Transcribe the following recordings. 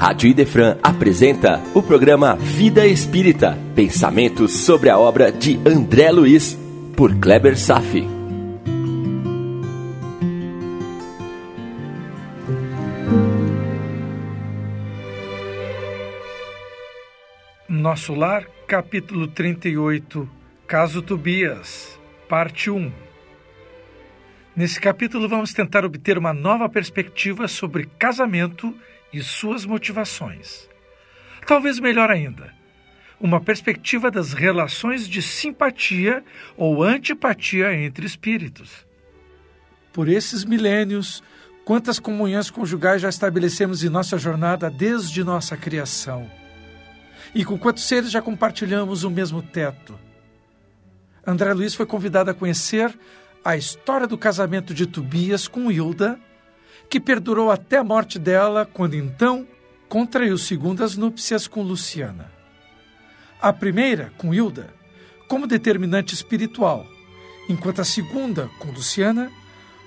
Rádio Idefran apresenta o programa Vida Espírita, pensamentos sobre a obra de André Luiz, por Kleber Safi. Nosso Lar, capítulo 38, Caso Tobias, parte 1. Nesse capítulo vamos tentar obter uma nova perspectiva sobre casamento e suas motivações. Talvez melhor ainda, uma perspectiva das relações de simpatia ou antipatia entre espíritos. Por esses milênios, quantas comunhões conjugais já estabelecemos em nossa jornada desde nossa criação? E com quantos seres já compartilhamos o mesmo teto? André Luiz foi convidado a conhecer a história do casamento de Tobias com Hilda que perdurou até a morte dela, quando então contraiu segundas núpcias com Luciana. A primeira, com Hilda, como determinante espiritual, enquanto a segunda, com Luciana,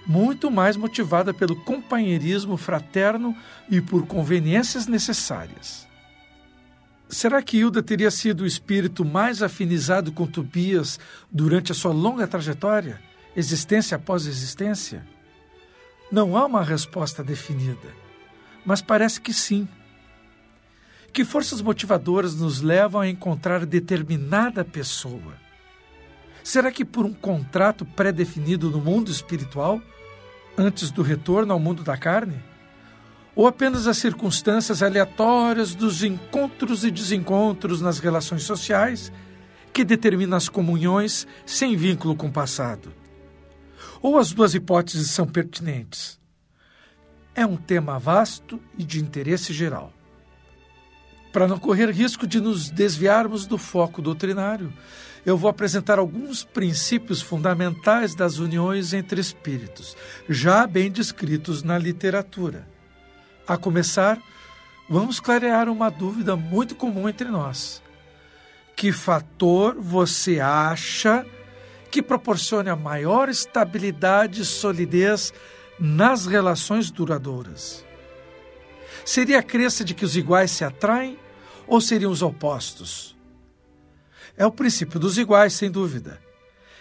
muito mais motivada pelo companheirismo fraterno e por conveniências necessárias. Será que Hilda teria sido o espírito mais afinizado com Tobias durante a sua longa trajetória, existência após existência? Não há uma resposta definida, mas parece que sim. Que forças motivadoras nos levam a encontrar determinada pessoa? Será que por um contrato pré-definido no mundo espiritual, antes do retorno ao mundo da carne? Ou apenas as circunstâncias aleatórias dos encontros e desencontros nas relações sociais que determinam as comunhões sem vínculo com o passado? Ou as duas hipóteses são pertinentes? É um tema vasto e de interesse geral. Para não correr risco de nos desviarmos do foco doutrinário, eu vou apresentar alguns princípios fundamentais das uniões entre espíritos, já bem descritos na literatura. A começar, vamos clarear uma dúvida muito comum entre nós. Que fator você acha que proporcione a maior estabilidade e solidez nas relações duradouras. Seria a crença de que os iguais se atraem ou seriam os opostos? É o princípio dos iguais, sem dúvida.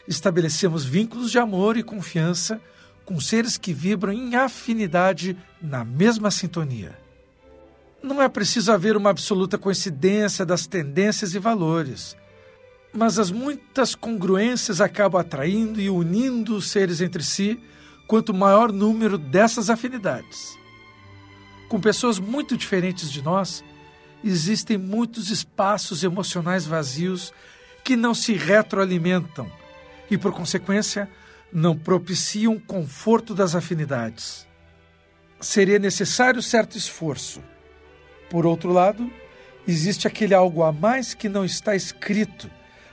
Estabelecemos vínculos de amor e confiança com seres que vibram em afinidade na mesma sintonia. Não é preciso haver uma absoluta coincidência das tendências e valores mas as muitas congruências acabam atraindo e unindo os seres entre si, quanto maior número dessas afinidades. Com pessoas muito diferentes de nós, existem muitos espaços emocionais vazios que não se retroalimentam e, por consequência, não propiciam conforto das afinidades. Seria necessário certo esforço. Por outro lado, existe aquele algo a mais que não está escrito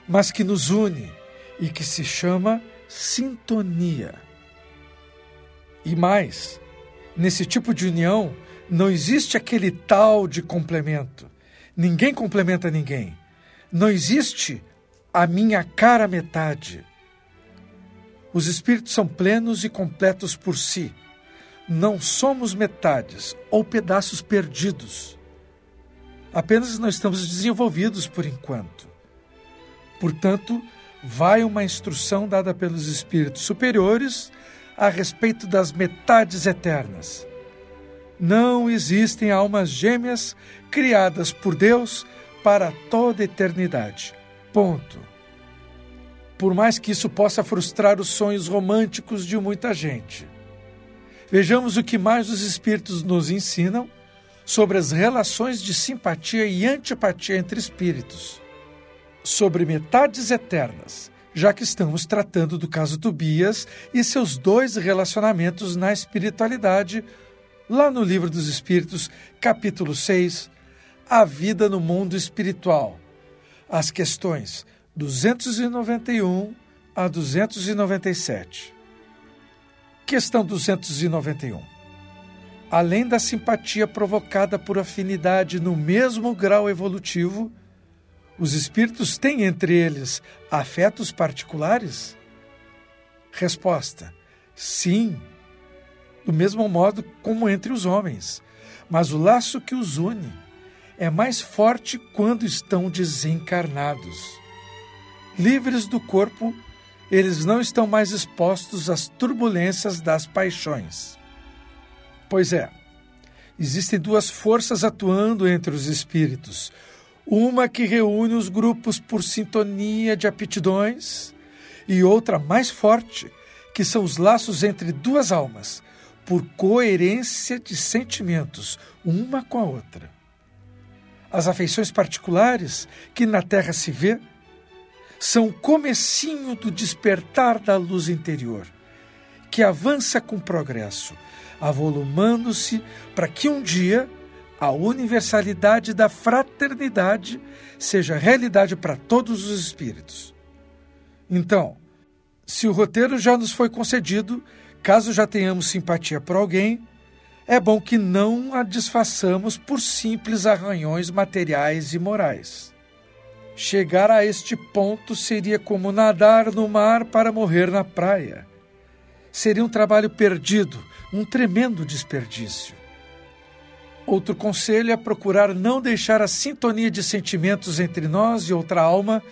mas que nos une e que se chama sintonia. E mais, nesse tipo de união não existe aquele tal de complemento. Ninguém complementa ninguém. Não existe a minha cara metade. Os espíritos são plenos e completos por si. Não somos metades ou pedaços perdidos. Apenas não estamos desenvolvidos por enquanto. Portanto, vai uma instrução dada pelos espíritos superiores a respeito das metades eternas. Não existem almas gêmeas criadas por Deus para toda eternidade. Ponto. Por mais que isso possa frustrar os sonhos românticos de muita gente. Vejamos o que mais os espíritos nos ensinam sobre as relações de simpatia e antipatia entre espíritos sobre metades eternas, já que estamos tratando do caso Tobias e seus dois relacionamentos na espiritualidade, lá no Livro dos Espíritos, capítulo 6, A Vida no Mundo Espiritual. As questões 291 a 297. Questão 291. Além da simpatia provocada por afinidade no mesmo grau evolutivo, os espíritos têm entre eles afetos particulares? Resposta: sim, do mesmo modo como entre os homens, mas o laço que os une é mais forte quando estão desencarnados. Livres do corpo, eles não estão mais expostos às turbulências das paixões. Pois é, existem duas forças atuando entre os espíritos. Uma que reúne os grupos por sintonia de aptidões, e outra mais forte, que são os laços entre duas almas, por coerência de sentimentos, uma com a outra. As afeições particulares que na Terra se vê são o comecinho do despertar da luz interior, que avança com progresso, avolumando-se para que um dia a universalidade da fraternidade seja realidade para todos os espíritos. Então, se o roteiro já nos foi concedido, caso já tenhamos simpatia por alguém, é bom que não a desfaçamos por simples arranhões materiais e morais. Chegar a este ponto seria como nadar no mar para morrer na praia. Seria um trabalho perdido, um tremendo desperdício. Outro conselho é procurar não deixar a sintonia de sentimentos entre nós e outra alma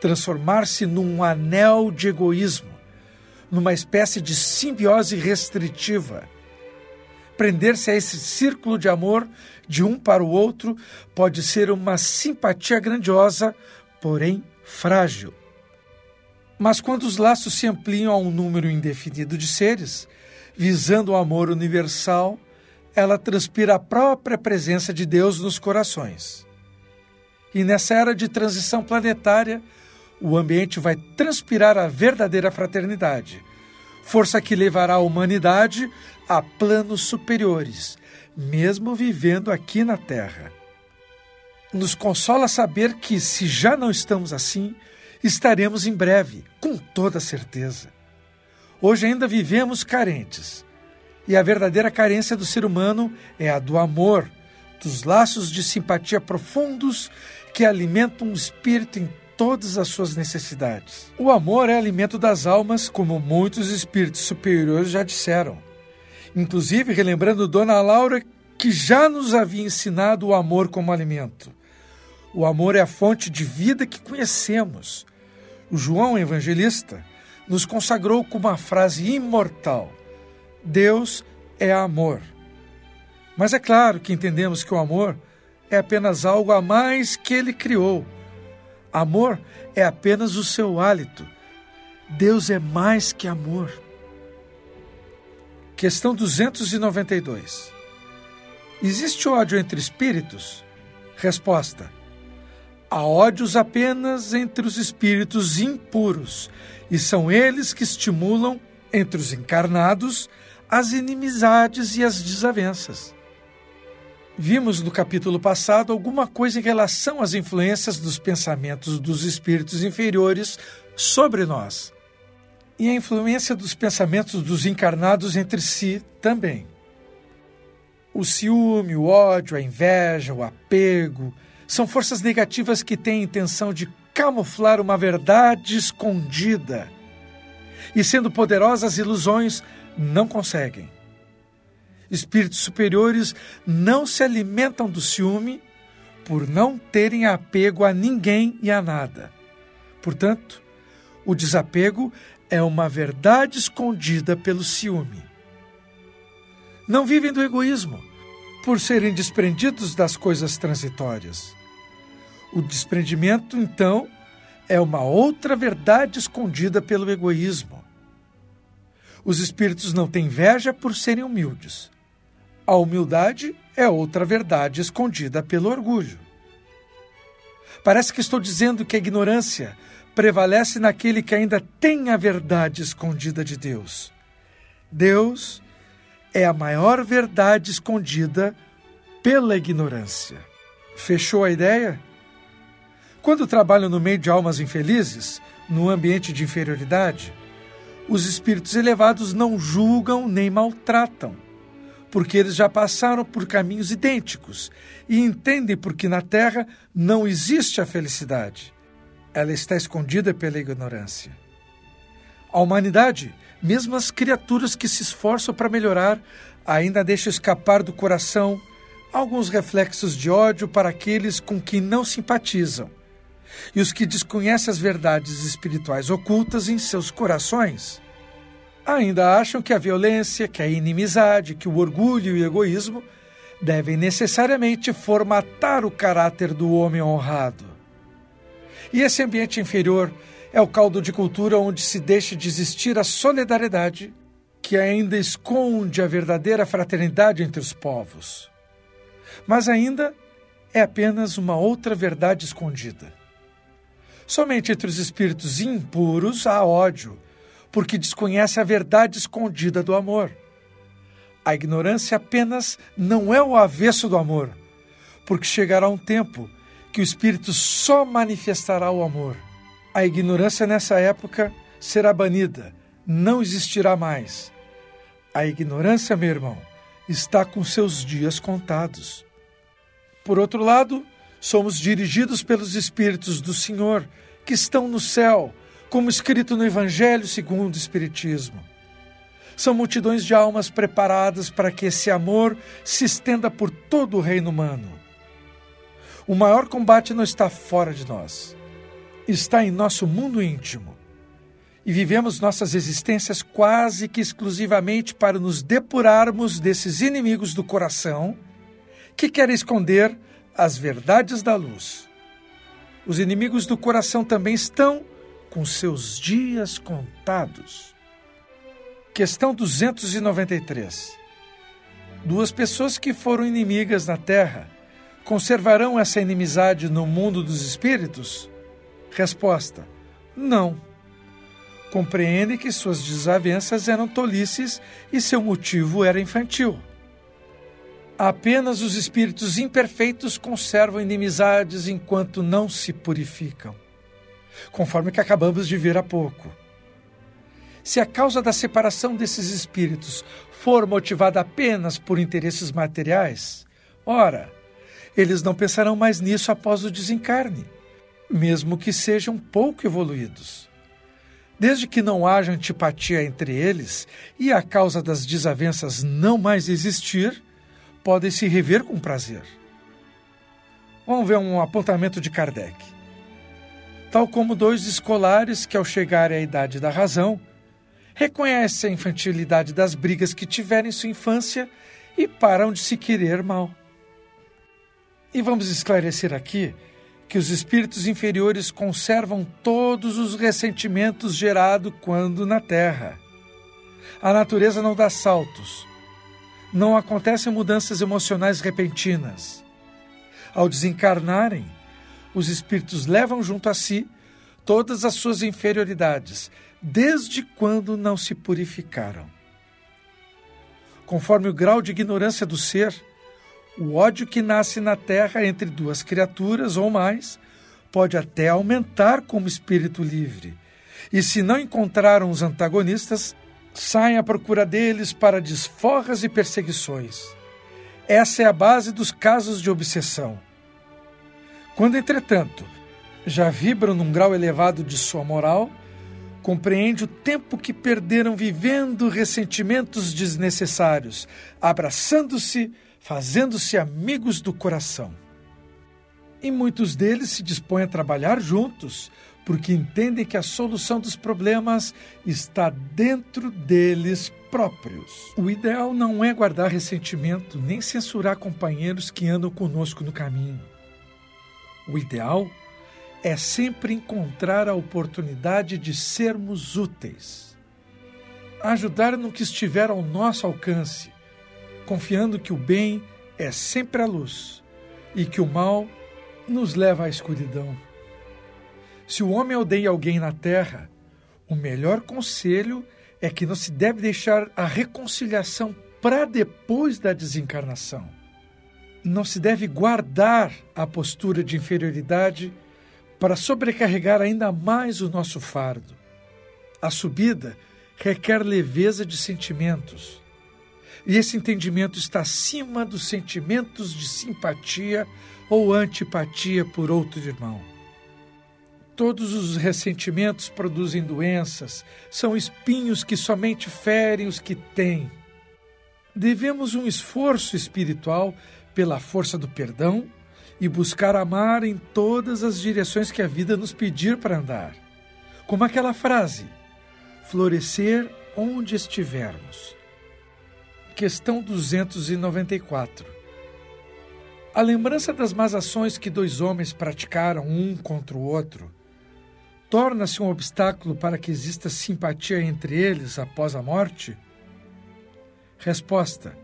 transformar-se num anel de egoísmo, numa espécie de simbiose restritiva. Prender-se a esse círculo de amor de um para o outro pode ser uma simpatia grandiosa, porém frágil. Mas quando os laços se ampliam a um número indefinido de seres, visando o amor universal, ela transpira a própria presença de Deus nos corações. E nessa era de transição planetária, o ambiente vai transpirar a verdadeira fraternidade, força que levará a humanidade a planos superiores, mesmo vivendo aqui na Terra. Nos consola saber que, se já não estamos assim, estaremos em breve, com toda certeza. Hoje ainda vivemos carentes, e a verdadeira carência do ser humano é a do amor, dos laços de simpatia profundos que alimentam o espírito em todas as suas necessidades. O amor é alimento das almas, como muitos espíritos superiores já disseram. Inclusive, relembrando Dona Laura, que já nos havia ensinado o amor como alimento. O amor é a fonte de vida que conhecemos. O João Evangelista nos consagrou com uma frase imortal: Deus é amor. Mas é claro que entendemos que o amor é apenas algo a mais que ele criou Amor é apenas o seu hálito. Deus é mais que amor. Questão 292. Existe ódio entre espíritos? Resposta: Há ódios apenas entre os espíritos impuros, e são eles que estimulam, entre os encarnados, as inimizades e as desavenças. Vimos no capítulo passado alguma coisa em relação às influências dos pensamentos dos espíritos inferiores sobre nós. E a influência dos pensamentos dos encarnados entre si também. O ciúme, o ódio, a inveja, o apego são forças negativas que têm a intenção de camuflar uma verdade escondida. E sendo poderosas ilusões, não conseguem. Espíritos superiores não se alimentam do ciúme por não terem apego a ninguém e a nada. Portanto, o desapego é uma verdade escondida pelo ciúme. Não vivem do egoísmo, por serem desprendidos das coisas transitórias. O desprendimento, então, é uma outra verdade escondida pelo egoísmo. Os espíritos não têm inveja por serem humildes. A humildade é outra verdade escondida pelo orgulho. Parece que estou dizendo que a ignorância prevalece naquele que ainda tem a verdade escondida de Deus. Deus é a maior verdade escondida pela ignorância. Fechou a ideia? Quando trabalham no meio de almas infelizes, no ambiente de inferioridade, os espíritos elevados não julgam nem maltratam porque eles já passaram por caminhos idênticos e entendem porque na Terra não existe a felicidade. Ela está escondida pela ignorância. A humanidade, mesmo as criaturas que se esforçam para melhorar, ainda deixa escapar do coração alguns reflexos de ódio para aqueles com quem não simpatizam e os que desconhecem as verdades espirituais ocultas em seus corações. Ainda acham que a violência, que a inimizade, que o orgulho e o egoísmo devem necessariamente formatar o caráter do homem honrado. E esse ambiente inferior é o caldo de cultura onde se deixa de existir a solidariedade que ainda esconde a verdadeira fraternidade entre os povos. Mas ainda é apenas uma outra verdade escondida. Somente entre os espíritos impuros há ódio, porque desconhece a verdade escondida do amor. A ignorância apenas não é o avesso do amor, porque chegará um tempo que o espírito só manifestará o amor. A ignorância nessa época será banida, não existirá mais. A ignorância, meu irmão, está com seus dias contados. Por outro lado, somos dirigidos pelos Espíritos do Senhor que estão no céu, como escrito no Evangelho segundo o Espiritismo. São multidões de almas preparadas para que esse amor se estenda por todo o reino humano. O maior combate não está fora de nós, está em nosso mundo íntimo. E vivemos nossas existências quase que exclusivamente para nos depurarmos desses inimigos do coração que querem esconder as verdades da luz. Os inimigos do coração também estão com seus dias contados. Questão 293. Duas pessoas que foram inimigas na terra conservarão essa inimizade no mundo dos espíritos? Resposta: Não. Compreende que suas desavenças eram tolices e seu motivo era infantil. Apenas os espíritos imperfeitos conservam inimizades enquanto não se purificam, conforme que acabamos de ver há pouco. Se a causa da separação desses espíritos for motivada apenas por interesses materiais, ora, eles não pensarão mais nisso após o desencarne, mesmo que sejam pouco evoluídos. Desde que não haja antipatia entre eles e a causa das desavenças não mais existir, podem se rever com prazer. Vamos ver um apontamento de Kardec. Tal como dois escolares que, ao chegarem à idade da razão, reconhecem a infantilidade das brigas que tiveram em sua infância e param de se querer mal. E vamos esclarecer aqui que os espíritos inferiores conservam todos os ressentimentos gerados quando na Terra. A natureza não dá saltos, não acontecem mudanças emocionais repentinas. Ao desencarnarem, os espíritos levam junto a si todas as suas inferioridades, desde quando não se purificaram. Conforme o grau de ignorância do ser, o ódio que nasce na terra entre duas criaturas ou mais pode até aumentar como espírito livre. E se não encontraram os antagonistas, saem à procura deles para desforras e perseguições. Essa é a base dos casos de obsessão. Quando, entretanto, já vibram num grau elevado de sua moral, compreende o tempo que perderam vivendo ressentimentos desnecessários, abraçando-se, fazendo-se amigos do coração. E muitos deles se dispõem a trabalhar juntos, porque entendem que a solução dos problemas está dentro deles próprios. O ideal não é guardar ressentimento nem censurar companheiros que andam conosco no caminho. O ideal é sempre encontrar a oportunidade de sermos úteis. Ajudar no que estiver ao nosso alcance, confiando que o bem é sempre a luz e que o mal nos leva à escuridão. Se o homem odeia alguém na terra, o melhor conselho é que não se deve deixar a reconciliação para depois da desencarnação. Não se deve guardar a postura de inferioridade para sobrecarregar ainda mais o nosso fardo. A subida requer leveza de sentimentos. E esse entendimento está acima dos sentimentos de simpatia ou antipatia por outro irmão. Todos os ressentimentos produzem doenças, são espinhos que somente ferem os que têm. Devemos um esforço espiritual pela força do perdão e buscar amar em todas as direções que a vida nos pedir para andar. Como aquela frase: florescer onde estivermos. Questão 294. A lembrança das más ações que dois homens praticaram um contra o outro torna-se um obstáculo para que exista simpatia entre eles após a morte? Resposta: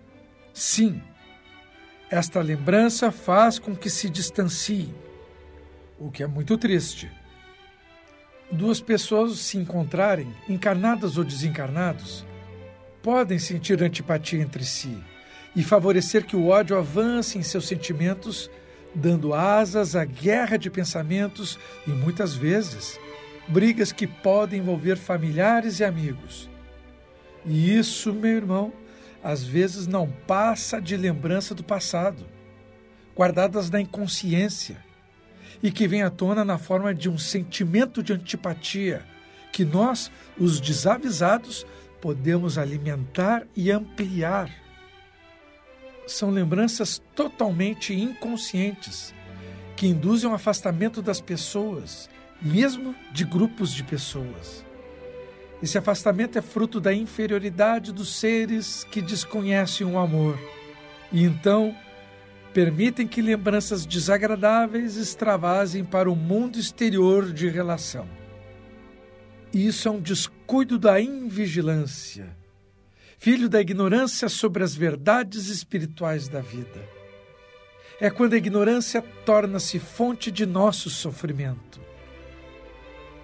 Sim. Esta lembrança faz com que se distanciem, o que é muito triste. Duas pessoas se encontrarem, encarnadas ou desencarnados, podem sentir antipatia entre si e favorecer que o ódio avance em seus sentimentos, dando asas à guerra de pensamentos e muitas vezes brigas que podem envolver familiares e amigos. E isso, meu irmão, às vezes não passa de lembrança do passado, guardadas na inconsciência, e que vem à tona na forma de um sentimento de antipatia que nós, os desavisados, podemos alimentar e ampliar. São lembranças totalmente inconscientes que induzem o um afastamento das pessoas, mesmo de grupos de pessoas. Esse afastamento é fruto da inferioridade dos seres que desconhecem o amor e então permitem que lembranças desagradáveis extravasem para o mundo exterior de relação. Isso é um descuido da invigilância, filho da ignorância sobre as verdades espirituais da vida. É quando a ignorância torna-se fonte de nosso sofrimento.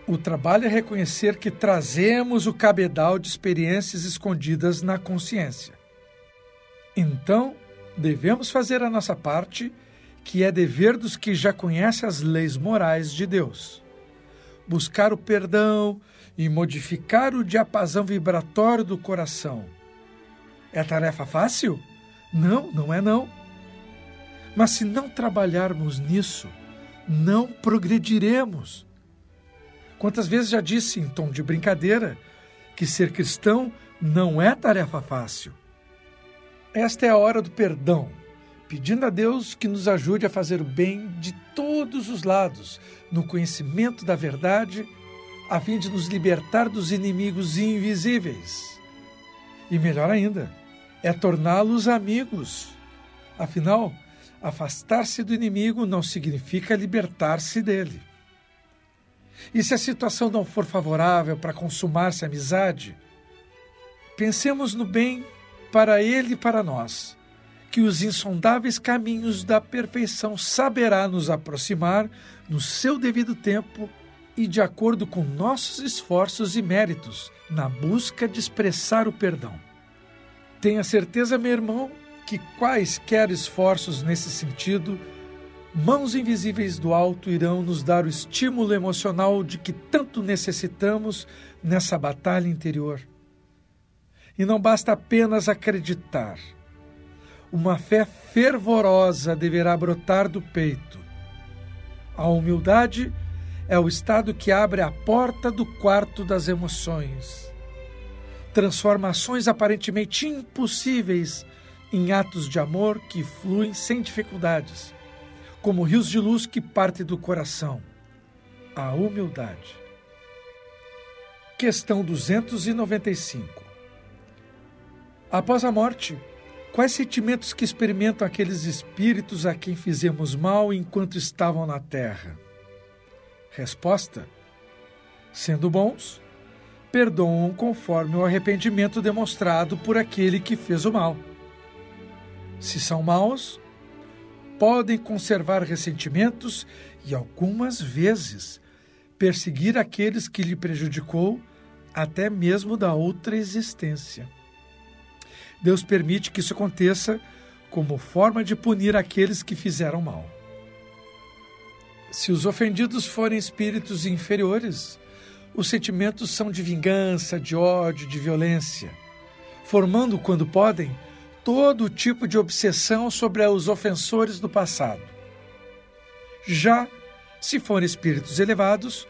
O trabalho é reconhecer que trazemos o cabedal de experiências escondidas na consciência. Então, devemos fazer a nossa parte, que é dever dos que já conhecem as leis morais de Deus. Buscar o perdão e modificar o diapasão vibratório do coração. É tarefa fácil? Não, não é não. Mas se não trabalharmos nisso, não progrediremos. Quantas vezes já disse, em tom de brincadeira, que ser cristão não é tarefa fácil. Esta é a hora do perdão, pedindo a Deus que nos ajude a fazer o bem de todos os lados, no conhecimento da verdade, a fim de nos libertar dos inimigos invisíveis. E melhor ainda, é torná-los amigos. Afinal, afastar-se do inimigo não significa libertar-se dele. E se a situação não for favorável para consumar-se a amizade, pensemos no bem para ele e para nós, que os insondáveis caminhos da perfeição saberá nos aproximar no seu devido tempo e de acordo com nossos esforços e méritos na busca de expressar o perdão. Tenha certeza, meu irmão, que quaisquer esforços nesse sentido mãos invisíveis do alto irão nos dar o estímulo emocional de que tanto necessitamos nessa batalha interior. E não basta apenas acreditar. Uma fé fervorosa deverá brotar do peito. A humildade é o estado que abre a porta do quarto das emoções. Transformações aparentemente impossíveis em atos de amor que fluem sem dificuldades como rios de luz que partem do coração. A humildade. Questão 295. Após a morte, quais sentimentos que experimentam aqueles espíritos a quem fizemos mal enquanto estavam na terra? Resposta: Sendo bons, perdoam conforme o arrependimento demonstrado por aquele que fez o mal. Se são maus, podem conservar ressentimentos e, algumas vezes, perseguir aqueles que lhe prejudicou, até mesmo da outra existência. Deus permite que isso aconteça como forma de punir aqueles que fizeram mal. Se os ofendidos forem espíritos inferiores, os sentimentos são de vingança, de ódio, de violência, formando, quando podem, todo tipo de obsessão sobre os ofensores do passado. Já se forem espíritos elevados,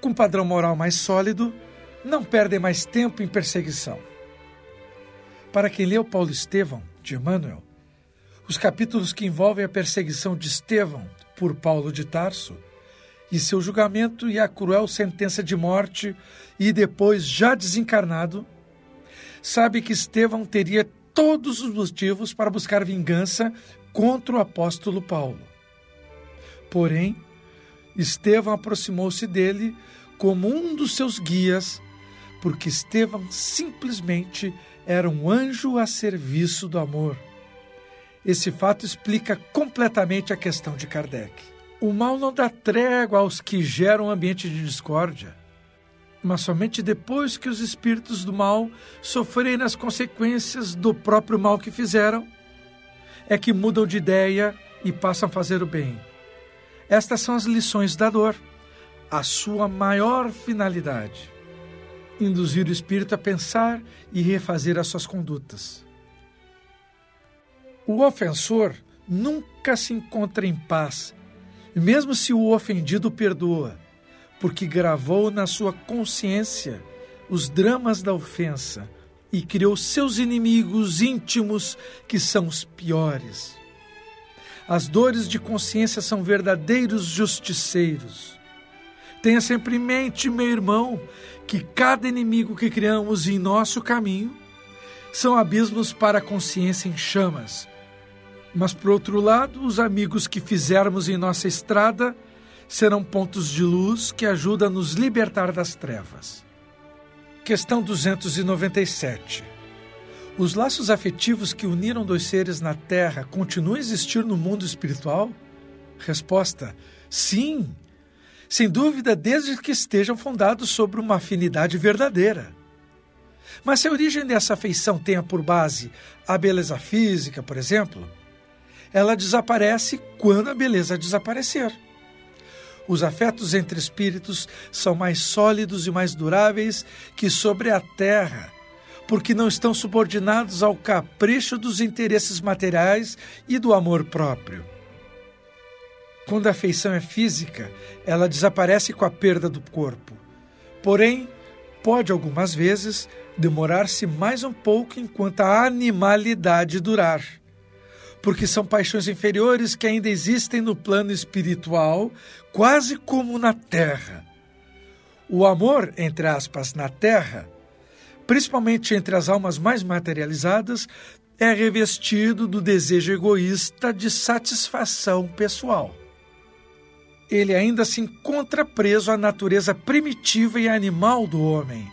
com padrão moral mais sólido, não perdem mais tempo em perseguição. Para quem leu Paulo Estevão, de Emmanuel, Os capítulos que envolvem a perseguição de Estevão por Paulo de Tarso e seu julgamento e a cruel sentença de morte e depois já desencarnado, sabe que Estevão teria todos os motivos para buscar vingança contra o apóstolo Paulo. Porém, Estevão aproximou-se dele como um dos seus guias, porque Estevão simplesmente era um anjo a serviço do amor. Esse fato explica completamente a questão de Kardec. O mal não dá trégua aos que geram um ambiente de discórdia, mas somente depois que os espíritos do mal sofrerem as consequências do próprio mal que fizeram, é que mudam de ideia e passam a fazer o bem. Estas são as lições da dor, a sua maior finalidade: induzir o espírito a pensar e refazer as suas condutas. O ofensor nunca se encontra em paz, mesmo se o ofendido perdoa, porque gravou na sua consciência os dramas da ofensa e criou seus inimigos íntimos, que são os piores. As dores de consciência são verdadeiros justiceiros. Tenha sempre em mente, meu irmão, que cada inimigo que criamos em nosso caminho são abismos para a consciência em chamas. Mas, por outro lado, os amigos que fizermos em nossa estrada serão pontos de luz que ajudam a nos libertar das trevas. Questão 297. Os laços afetivos que uniram dois seres na Terra continuam a existir no mundo espiritual? Resposta: sim. Sem dúvida, desde que estejam fundados sobre uma afinidade verdadeira. Mas se a origem dessa afeição tenha por base a beleza física, por exemplo, ela desaparece quando a beleza desaparecer. Os afetos entre espíritos são mais sólidos e mais duráveis que sobre a terra, porque não estão subordinados ao capricho dos interesses materiais e do amor próprio. Quando a afeição é física, ela desaparece com a perda do corpo. Porém, pode algumas vezes demorar-se mais um pouco enquanto a animalidade durar porque são paixões inferiores que ainda existem no plano espiritual, quase como na terra. O amor, entre aspas, na terra, principalmente entre as almas mais materializadas, é revestido do desejo egoísta de satisfação pessoal. Ele ainda se encontra preso à natureza primitiva e animal do homem,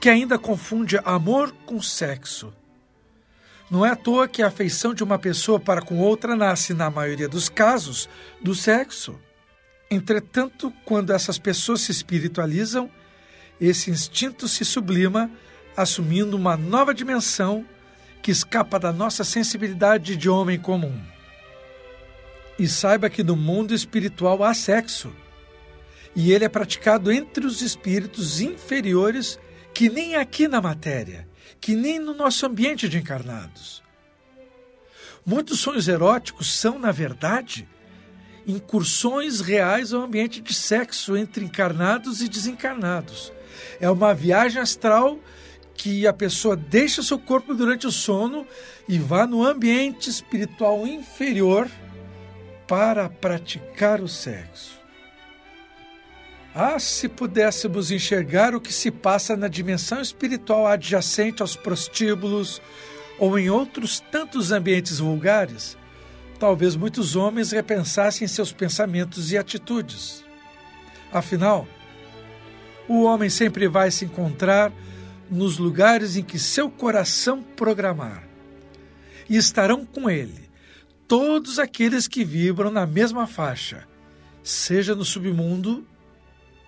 que ainda confunde amor com sexo não é à toa que a afeição de uma pessoa para com outra nasce, na maioria dos casos, do sexo. Entretanto, quando essas pessoas se espiritualizam, esse instinto se sublima, assumindo uma nova dimensão que escapa da nossa sensibilidade de homem comum. E saiba que no mundo espiritual há sexo, e ele é praticado entre os espíritos inferiores que nem aqui na matéria que nem no nosso ambiente de encarnados. Muitos sonhos eróticos são, na verdade, incursões reais ao ambiente de sexo entre encarnados e desencarnados. É uma viagem astral que a pessoa deixa seu corpo durante o sono e vá no ambiente espiritual inferior para praticar o sexo. Ah, se pudéssemos enxergar o que se passa na dimensão espiritual adjacente aos prostíbulos ou em outros tantos ambientes vulgares, talvez muitos homens repensassem seus pensamentos e atitudes. Afinal, o homem sempre vai se encontrar nos lugares em que seu coração programar. E estarão com ele todos aqueles que vibram na mesma faixa, seja no submundo